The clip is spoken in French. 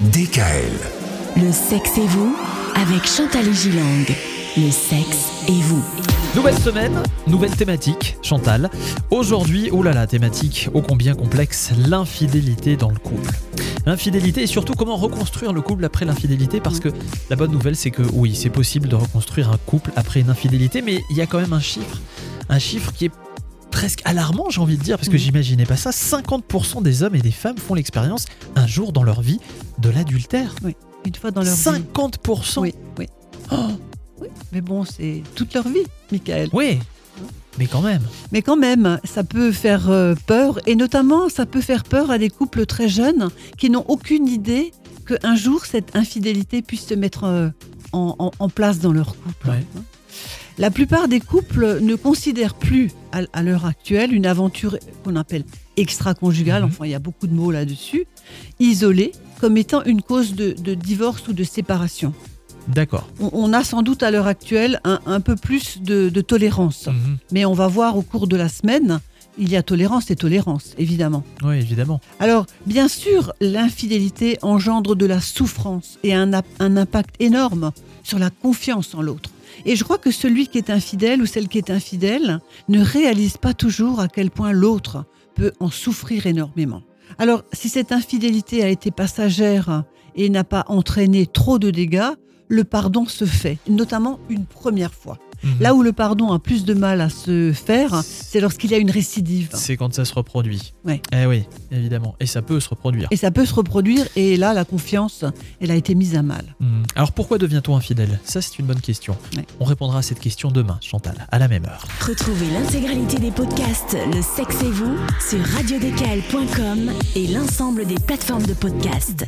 DKL. Le sexe et vous avec Chantal et Gilang. Le sexe et vous. Nouvelle semaine, nouvelle thématique, Chantal. Aujourd'hui, oh là là, thématique ô combien complexe, l'infidélité dans le couple. L'infidélité et surtout comment reconstruire le couple après l'infidélité parce que la bonne nouvelle c'est que oui, c'est possible de reconstruire un couple après une infidélité mais il y a quand même un chiffre, un chiffre qui est presque alarmant, j'ai envie de dire, parce que Mhm. j'imaginais pas ça. 50% des hommes et des femmes font l'expérience un jour dans leur vie de l'adultère. une fois dans leur vie. 50% Oui, oui. Oh, oui. Mais bon, c'est toute leur vie, Michael. oui, mais quand même. Mais quand même, ça peut faire euh, peur, et notamment, ça peut faire peur à des couples très jeunes qui n'ont aucune idée qu'un jour, cette infidélité puisse se mettre euh, en, en- en place dans leur couple. Ouais. La plupart des couples ne considèrent plus, à, l'heure actuelle, une aventure qu'on appelle extra-conjugale, Mhm. enfin il y a beaucoup de mots là-dessus, isolée, comme étant une cause de- de divorce ou de séparation. D'accord. on, on a sans doute à l'heure actuelle un, un peu plus de, de tolérance. Mhm. Mais on va voir au cours de la semaine, il y a tolérance et tolérance, évidemment. Oui, évidemment. Alors, bien sûr, l'infidélité engendre de la souffrance et un, un impact énorme sur la confiance en l'autre. Et je crois que celui qui est infidèle ou celle qui est infidèle ne réalise pas toujours à quel point l'autre peut en souffrir énormément. Alors, si cette infidélité a été passagère et n'a pas entraîné trop de dégâts, le pardon se fait, notamment une première fois. Mhm. Là où le pardon a plus de mal à se faire, c'est lorsqu'il y a une récidive. C'est quand ça se reproduit. Ouais. Eh oui, évidemment. Et ça peut se reproduire. Et ça peut se reproduire, et là, la confiance, elle a été mise à mal. Mhm. Alors pourquoi devient-on infidèle? Ça, c'est une bonne question. Ouais. On répondra à cette question demain, Chantal, à la même heure. Retrouvez l'intégralité des podcasts Le sexe et vous sur radiodkl.com et l'ensemble des plateformes de podcasts.